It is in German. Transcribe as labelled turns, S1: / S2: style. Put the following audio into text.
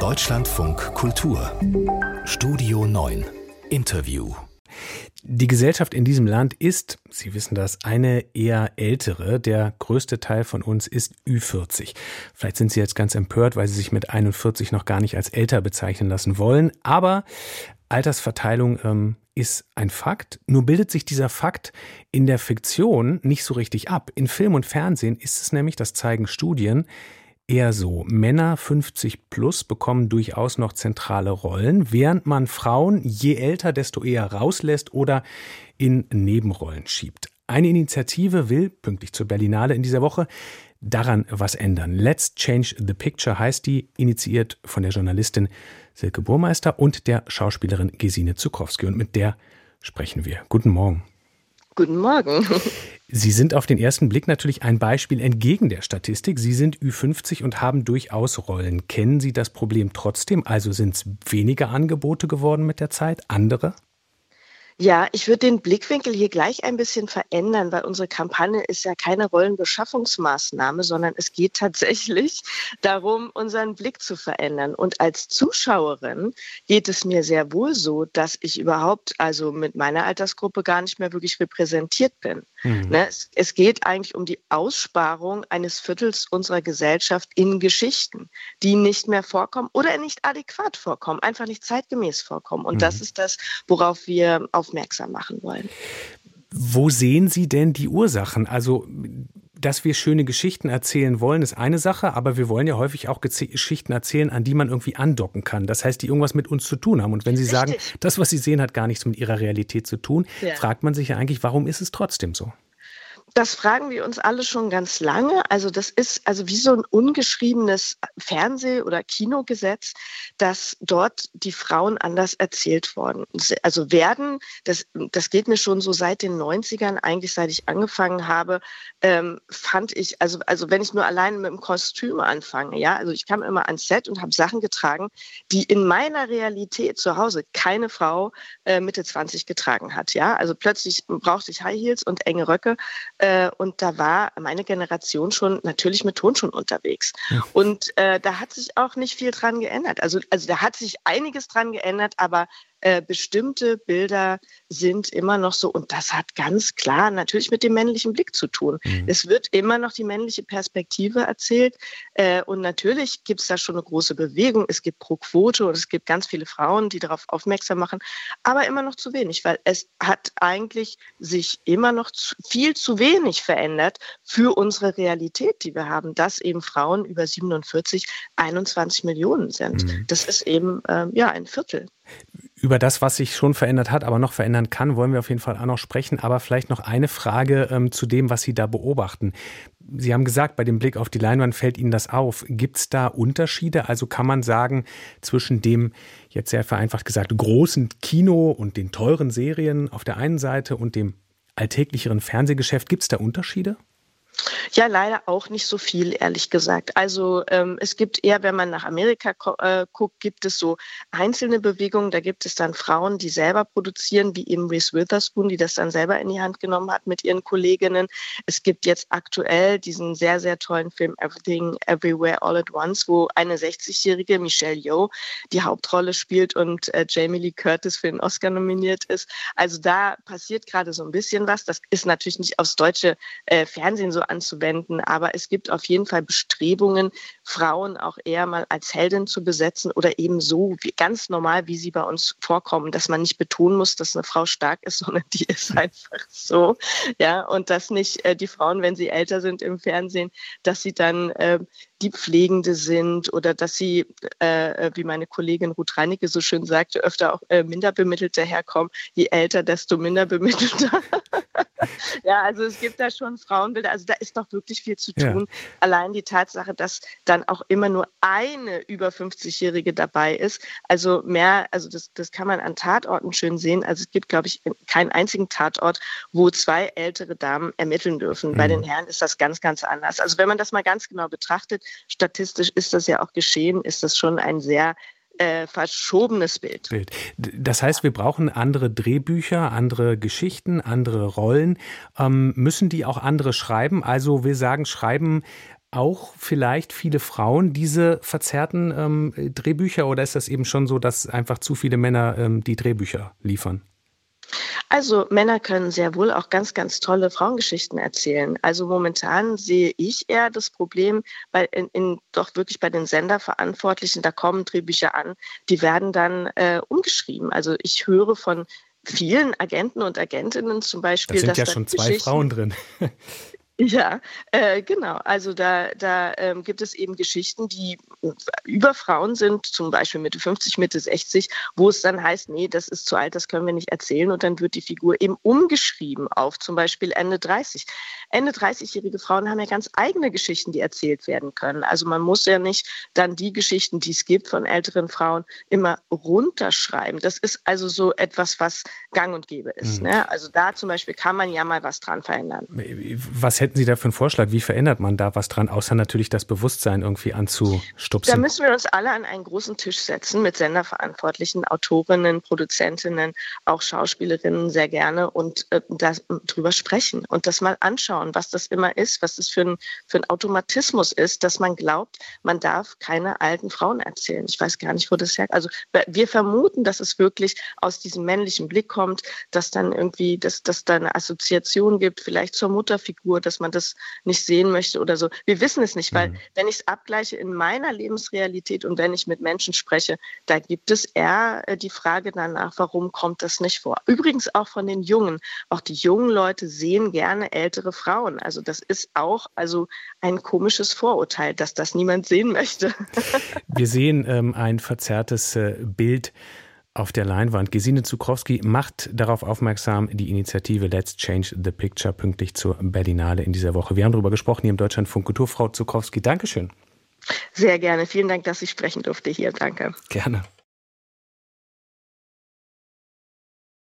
S1: Deutschlandfunk Kultur Studio 9 Interview
S2: die Gesellschaft in diesem Land ist, Sie wissen das, eine eher ältere. Der größte Teil von uns ist Ü40. Vielleicht sind Sie jetzt ganz empört, weil Sie sich mit 41 noch gar nicht als älter bezeichnen lassen wollen. Aber Altersverteilung ähm, ist ein Fakt. Nur bildet sich dieser Fakt in der Fiktion nicht so richtig ab. In Film und Fernsehen ist es nämlich, das zeigen Studien, eher so. Männer 50 plus bekommen durchaus noch zentrale Rollen, während man Frauen je älter, desto eher rauslässt oder in Nebenrollen schiebt. Eine Initiative will, pünktlich zur Berlinale in dieser Woche, daran was ändern. Let's Change the Picture heißt die, initiiert von der Journalistin Silke Burmeister und der Schauspielerin Gesine Zukowski. Und mit der sprechen wir. Guten Morgen.
S3: Guten Morgen.
S2: Sie sind auf den ersten Blick natürlich ein Beispiel entgegen der Statistik. Sie sind Ü50 und haben durchaus Rollen. Kennen Sie das Problem trotzdem? Also sind es weniger Angebote geworden mit der Zeit? Andere?
S3: Ja, ich würde den Blickwinkel hier gleich ein bisschen verändern, weil unsere Kampagne ist ja keine Rollenbeschaffungsmaßnahme, sondern es geht tatsächlich darum, unseren Blick zu verändern. Und als Zuschauerin geht es mir sehr wohl so, dass ich überhaupt also mit meiner Altersgruppe gar nicht mehr wirklich repräsentiert bin. Mhm. Ne, es, es geht eigentlich um die Aussparung eines Viertels unserer Gesellschaft in Geschichten, die nicht mehr vorkommen oder nicht adäquat vorkommen, einfach nicht zeitgemäß vorkommen. Und mhm. das ist das, worauf wir auf aufmerksam machen wollen.
S2: Wo sehen Sie denn die Ursachen? Also dass wir schöne Geschichten erzählen wollen, ist eine Sache, aber wir wollen ja häufig auch Geschichten erzählen, an die man irgendwie andocken kann. Das heißt, die irgendwas mit uns zu tun haben. Und wenn Sie Richtig. sagen, das, was Sie sehen, hat gar nichts mit Ihrer Realität zu tun, ja. fragt man sich ja eigentlich, warum ist es trotzdem so?
S3: Das fragen wir uns alle schon ganz lange. Also das ist also wie so ein ungeschriebenes Fernseh- oder Kinogesetz, dass dort die Frauen anders erzählt worden. Also werden, das, das geht mir schon so seit den 90ern, eigentlich seit ich angefangen habe, ähm, fand ich, also, also wenn ich nur alleine mit dem Kostüm anfange, ja, also ich kam immer ans Set und habe Sachen getragen, die in meiner Realität zu Hause keine Frau äh, Mitte 20 getragen hat, ja. Also plötzlich brauchte ich High Heels und enge Röcke äh, und da war meine Generation schon natürlich mit Tonschuhen unterwegs. Ja. Und äh, da hat sich auch nicht viel dran geändert. Also, also da hat sich einiges dran geändert, aber äh, bestimmte Bilder sind immer noch so, und das hat ganz klar natürlich mit dem männlichen Blick zu tun. Mhm. Es wird immer noch die männliche Perspektive erzählt. Äh, und natürlich gibt es da schon eine große Bewegung. Es gibt pro Quote und es gibt ganz viele Frauen, die darauf aufmerksam machen, aber immer noch zu wenig, weil es hat eigentlich sich immer noch zu, viel zu wenig verändert für unsere Realität, die wir haben, dass eben Frauen über 47 21 Millionen sind. Mhm. Das ist eben äh, ja ein Viertel.
S2: Über das, was sich schon verändert hat, aber noch verändern kann, wollen wir auf jeden Fall auch noch sprechen. Aber vielleicht noch eine Frage ähm, zu dem, was Sie da beobachten. Sie haben gesagt, bei dem Blick auf die Leinwand fällt Ihnen das auf. Gibt es da Unterschiede? Also kann man sagen, zwischen dem, jetzt sehr vereinfacht gesagt, großen Kino und den teuren Serien auf der einen Seite und dem alltäglicheren Fernsehgeschäft, gibt es da Unterschiede?
S3: Ja, leider auch nicht so viel, ehrlich gesagt. Also ähm, es gibt eher, wenn man nach Amerika äh, guckt, gibt es so einzelne Bewegungen. Da gibt es dann Frauen, die selber produzieren, wie eben Reese Witherspoon, die das dann selber in die Hand genommen hat mit ihren Kolleginnen. Es gibt jetzt aktuell diesen sehr, sehr tollen Film Everything Everywhere All at Once, wo eine 60-jährige Michelle Yeoh die Hauptrolle spielt und äh, Jamie Lee Curtis für den Oscar nominiert ist. Also da passiert gerade so ein bisschen was. Das ist natürlich nicht aufs deutsche äh, Fernsehen so anzuwenden. Aber es gibt auf jeden Fall Bestrebungen, Frauen auch eher mal als Heldin zu besetzen oder eben so wie, ganz normal, wie sie bei uns vorkommen, dass man nicht betonen muss, dass eine Frau stark ist, sondern die ist einfach so. Ja, und dass nicht äh, die Frauen, wenn sie älter sind im Fernsehen, dass sie dann äh, die Pflegende sind oder dass sie, äh, wie meine Kollegin Ruth Reinecke so schön sagte, öfter auch äh, minder bemittelt daherkommen. Je älter, desto minder bemittelter. ja, also es gibt da schon Frauenbilder. Also da ist doch wirklich viel zu tun. Ja. Allein die Tatsache, dass dann auch immer nur eine über 50-Jährige dabei ist. Also mehr, also das, das kann man an Tatorten schön sehen. Also es gibt, glaube ich, keinen einzigen Tatort, wo zwei ältere Damen ermitteln dürfen. Mhm. Bei den Herren ist das ganz, ganz anders. Also wenn man das mal ganz genau betrachtet, statistisch ist das ja auch geschehen, ist das schon ein sehr äh, verschobenes Bild. Bild.
S2: Das heißt, wir brauchen andere Drehbücher, andere Geschichten, andere Rollen. Ähm, müssen die auch andere schreiben? Also wir sagen, schreiben auch vielleicht viele Frauen diese verzerrten ähm, Drehbücher oder ist das eben schon so, dass einfach zu viele Männer ähm, die Drehbücher liefern?
S3: Also Männer können sehr wohl auch ganz, ganz tolle Frauengeschichten erzählen. Also momentan sehe ich eher das Problem bei, in, in, doch wirklich bei den Senderverantwortlichen, da kommen Drehbücher an, die werden dann äh, umgeschrieben. Also ich höre von vielen Agenten und Agentinnen zum Beispiel.
S2: Da sind ja schon zwei Frauen drin.
S3: Ja, äh, genau. Also da, da ähm, gibt es eben Geschichten, die über Frauen sind, zum Beispiel Mitte 50, Mitte 60, wo es dann heißt, nee, das ist zu alt, das können wir nicht erzählen. Und dann wird die Figur eben umgeschrieben auf zum Beispiel Ende 30. Ende 30-jährige Frauen haben ja ganz eigene Geschichten, die erzählt werden können. Also man muss ja nicht dann die Geschichten, die es gibt von älteren Frauen, immer runterschreiben. Das ist also so etwas, was gang und gäbe ist. Mhm. Ne? Also da zum Beispiel kann man ja mal was dran verändern.
S2: Was hätten Sie da für einen Vorschlag? Wie verändert man da was dran, außer natürlich das Bewusstsein irgendwie anzustupsen?
S3: Da müssen wir uns alle an einen großen Tisch setzen mit Senderverantwortlichen, Autorinnen, Produzentinnen, auch Schauspielerinnen sehr gerne und äh, darüber sprechen und das mal anschauen, was das immer ist, was das für ein, für ein Automatismus ist, dass man glaubt, man darf keine alten Frauen erzählen. Ich weiß gar nicht, wo das herkommt. Also wir vermuten, dass es wirklich aus diesem männlichen Blick kommt, dass dann irgendwie, dass, dass da eine Assoziation gibt, vielleicht zur Mutterfigur, dass dass man das nicht sehen möchte oder so. Wir wissen es nicht, weil mhm. wenn ich es abgleiche in meiner Lebensrealität und wenn ich mit Menschen spreche, da gibt es eher äh, die Frage danach, warum kommt das nicht vor? Übrigens auch von den Jungen. Auch die jungen Leute sehen gerne ältere Frauen. Also das ist auch also ein komisches Vorurteil, dass das niemand sehen möchte.
S2: Wir sehen ähm, ein verzerrtes äh, Bild auf der Leinwand. Gesine Zukrowski macht darauf aufmerksam, die Initiative Let's Change the Picture pünktlich zur Berlinale in dieser Woche. Wir haben darüber gesprochen hier im Deutschlandfunk Kultur. Frau Zukrowski, Dankeschön.
S3: Sehr gerne. Vielen Dank, dass ich sprechen durfte hier. Danke.
S2: Gerne.